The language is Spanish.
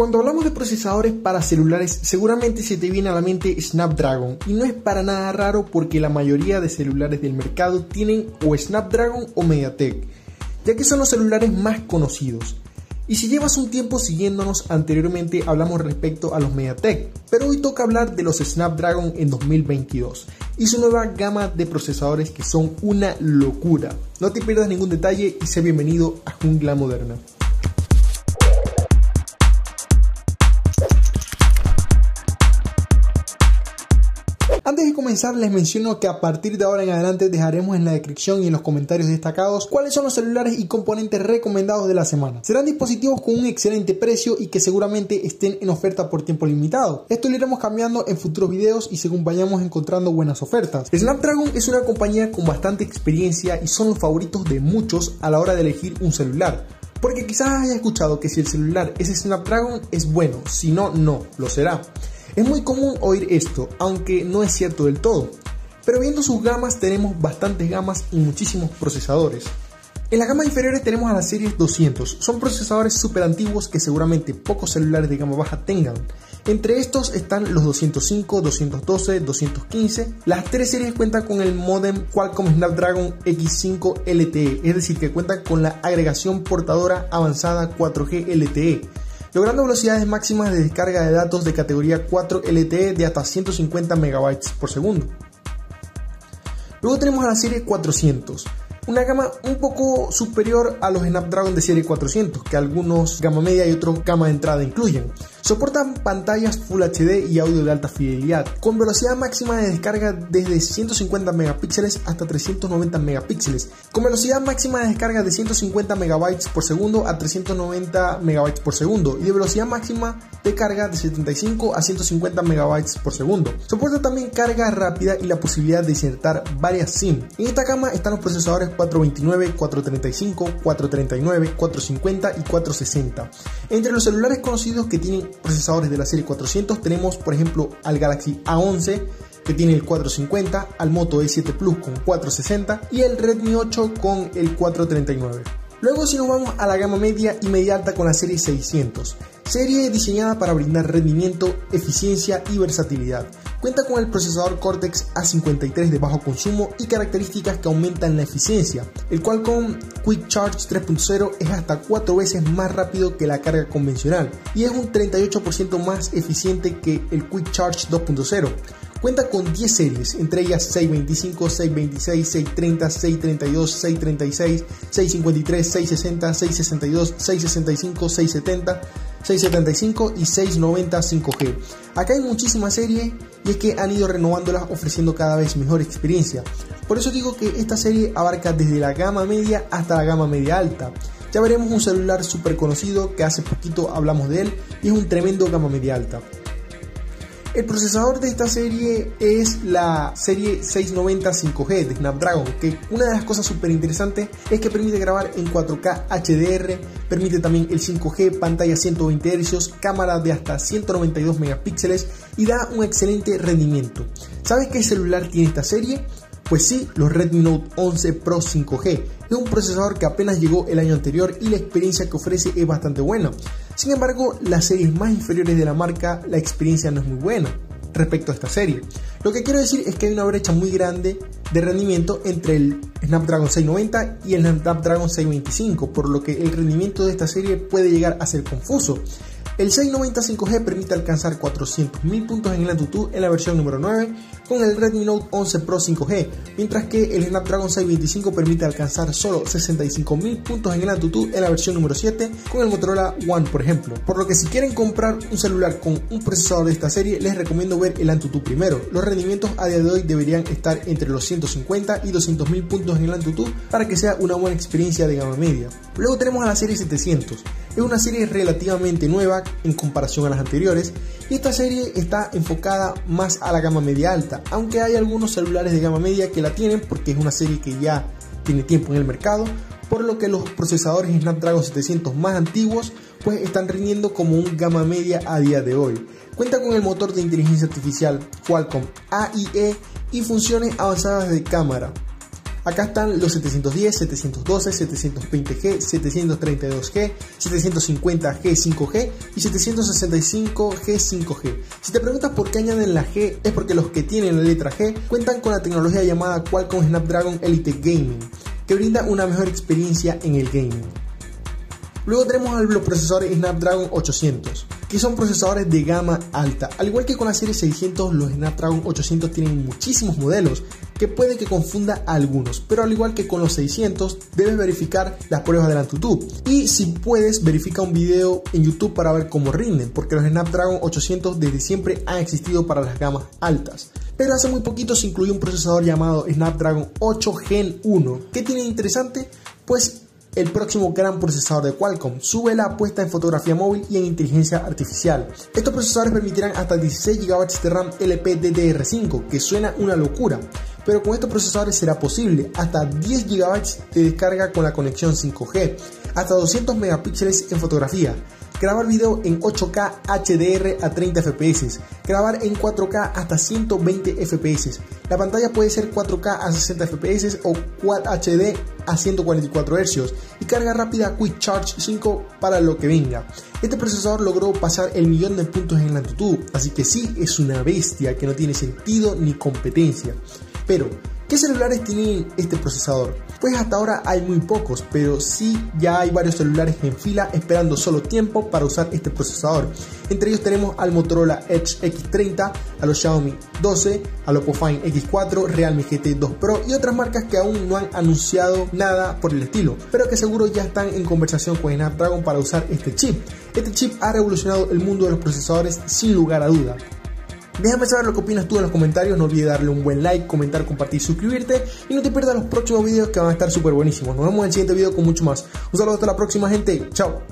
Cuando hablamos de procesadores para celulares, seguramente se te viene a la mente Snapdragon, y no es para nada raro porque la mayoría de celulares del mercado tienen o Snapdragon o MediaTek, ya que son los celulares más conocidos. Y si llevas un tiempo siguiéndonos, anteriormente hablamos respecto a los MediaTek, pero hoy toca hablar de los Snapdragon en 2022 y su nueva gama de procesadores que son una locura. No te pierdas ningún detalle y sé bienvenido a Jungla Moderna. Antes de comenzar les menciono que a partir de ahora en adelante dejaremos en la descripción y en los comentarios destacados cuáles son los celulares y componentes recomendados de la semana. Serán dispositivos con un excelente precio y que seguramente estén en oferta por tiempo limitado. Esto lo iremos cambiando en futuros videos y según vayamos encontrando buenas ofertas. Snapdragon es una compañía con bastante experiencia y son los favoritos de muchos a la hora de elegir un celular. Porque quizás haya escuchado que si el celular es Snapdragon es bueno, si no, no, lo será. Es muy común oír esto, aunque no es cierto del todo. Pero viendo sus gamas tenemos bastantes gamas y muchísimos procesadores. En las gamas inferiores tenemos a la serie 200, son procesadores súper antiguos que seguramente pocos celulares de gama baja tengan. Entre estos están los 205, 212, 215. Las tres series cuentan con el modem Qualcomm Snapdragon X5 LTE, es decir, que cuentan con la agregación portadora avanzada 4G LTE logrando velocidades máximas de descarga de datos de categoría 4 LTE de hasta 150 MB por segundo. Luego tenemos a la serie 400, una gama un poco superior a los Snapdragon de serie 400, que algunos gama media y otros gama de entrada incluyen. Soportan pantallas Full HD y audio de alta fidelidad, con velocidad máxima de descarga desde 150 megapíxeles hasta 390 megapíxeles, con velocidad máxima de descarga de 150 megabytes por segundo a 390 megabytes por segundo y de velocidad máxima de carga de 75 a 150 megabytes por segundo. Soporta también carga rápida y la posibilidad de insertar varias SIM. En esta gama están los procesadores 429, 435, 439, 450 y 460. Entre los celulares conocidos que tienen procesadores de la serie 400 tenemos por ejemplo al Galaxy A11 que tiene el 450, al Moto E7 Plus con 460 y el Redmi 8 con el 439. Luego si nos vamos a la gama media y media alta con la serie 600, serie diseñada para brindar rendimiento, eficiencia y versatilidad. Cuenta con el procesador Cortex A53 de bajo consumo y características que aumentan la eficiencia, el cual con Quick Charge 3.0 es hasta 4 veces más rápido que la carga convencional y es un 38% más eficiente que el Quick Charge 2.0. Cuenta con 10 series, entre ellas 625, 626, 630, 632, 636, 653, 660, 662, 665, 670, 675 y 690 5G. Acá hay muchísimas series y es que han ido renovándolas ofreciendo cada vez mejor experiencia. Por eso digo que esta serie abarca desde la gama media hasta la gama media alta. Ya veremos un celular súper conocido que hace poquito hablamos de él y es un tremendo gama media alta. El procesador de esta serie es la serie 690 5G de Snapdragon, que una de las cosas súper interesantes es que permite grabar en 4K HDR, permite también el 5G, pantalla 120 Hz, cámara de hasta 192 megapíxeles y da un excelente rendimiento. ¿Sabes qué celular tiene esta serie? Pues sí, los Redmi Note 11 Pro 5G. Es un procesador que apenas llegó el año anterior y la experiencia que ofrece es bastante buena. Sin embargo, las series más inferiores de la marca, la experiencia no es muy buena respecto a esta serie. Lo que quiero decir es que hay una brecha muy grande de rendimiento entre el Snapdragon 690 y el Snapdragon 625, por lo que el rendimiento de esta serie puede llegar a ser confuso. El 690 5G permite alcanzar 400.000 puntos en el Antutu en la versión número 9 con el Redmi Note 11 Pro 5G, mientras que el Snapdragon 625 permite alcanzar solo 65.000 puntos en el Antutu en la versión número 7 con el Motorola One, por ejemplo. Por lo que si quieren comprar un celular con un procesador de esta serie, les recomiendo ver el Antutu primero. Los rendimientos a día de hoy deberían estar entre los 150 y 200.000 puntos en el Antutu para que sea una buena experiencia de gama media. Luego tenemos a la serie 700. Es una serie relativamente nueva en comparación a las anteriores y esta serie está enfocada más a la gama media alta, aunque hay algunos celulares de gama media que la tienen porque es una serie que ya tiene tiempo en el mercado, por lo que los procesadores Snapdragon 700 más antiguos pues están rindiendo como un gama media a día de hoy. Cuenta con el motor de inteligencia artificial Qualcomm AIE y funciones avanzadas de cámara, Acá están los 710, 712, 720G, 732G, 750G 5G y 765G 5G. Si te preguntas por qué añaden la G, es porque los que tienen la letra G cuentan con la tecnología llamada Qualcomm Snapdragon Elite Gaming, que brinda una mejor experiencia en el gaming. Luego tenemos los procesadores Snapdragon 800 que son procesadores de gama alta. Al igual que con la serie 600, los Snapdragon 800 tienen muchísimos modelos que puede que confunda a algunos, pero al igual que con los 600, debes verificar las pruebas de la AnTuTu. Y si puedes, verifica un video en YouTube para ver cómo rinden, porque los Snapdragon 800 desde siempre han existido para las gamas altas. Pero hace muy poquito se incluyó un procesador llamado Snapdragon 8 Gen 1. ¿Qué tiene interesante? Pues el próximo gran procesador de Qualcomm. Sube la apuesta en fotografía móvil y en inteligencia artificial. Estos procesadores permitirán hasta 16 GB de RAM LPDDR5, que suena una locura. Pero con estos procesadores será posible hasta 10 GB de descarga con la conexión 5G, hasta 200 megapíxeles en fotografía, grabar video en 8K HDR a 30 FPS, grabar en 4K hasta 120 FPS. La pantalla puede ser 4K a 60 FPS o Quad HD a 144 Hz y carga rápida Quick Charge 5 para lo que venga. Este procesador logró pasar el millón de puntos en la latitud, así que sí es una bestia que no tiene sentido ni competencia. Pero, ¿qué celulares tienen este procesador? Pues hasta ahora hay muy pocos, pero sí ya hay varios celulares en fila esperando solo tiempo para usar este procesador. Entre ellos tenemos al Motorola Edge X30, a los Xiaomi 12, al Oppo Find X4, Realme GT 2 Pro y otras marcas que aún no han anunciado nada por el estilo, pero que seguro ya están en conversación con Snapdragon para usar este chip. Este chip ha revolucionado el mundo de los procesadores sin lugar a duda. Déjame saber lo que opinas tú en los comentarios, no olvides darle un buen like, comentar, compartir, suscribirte y no te pierdas los próximos videos que van a estar súper buenísimos. Nos vemos en el siguiente video con mucho más. Un saludo hasta la próxima gente, chao.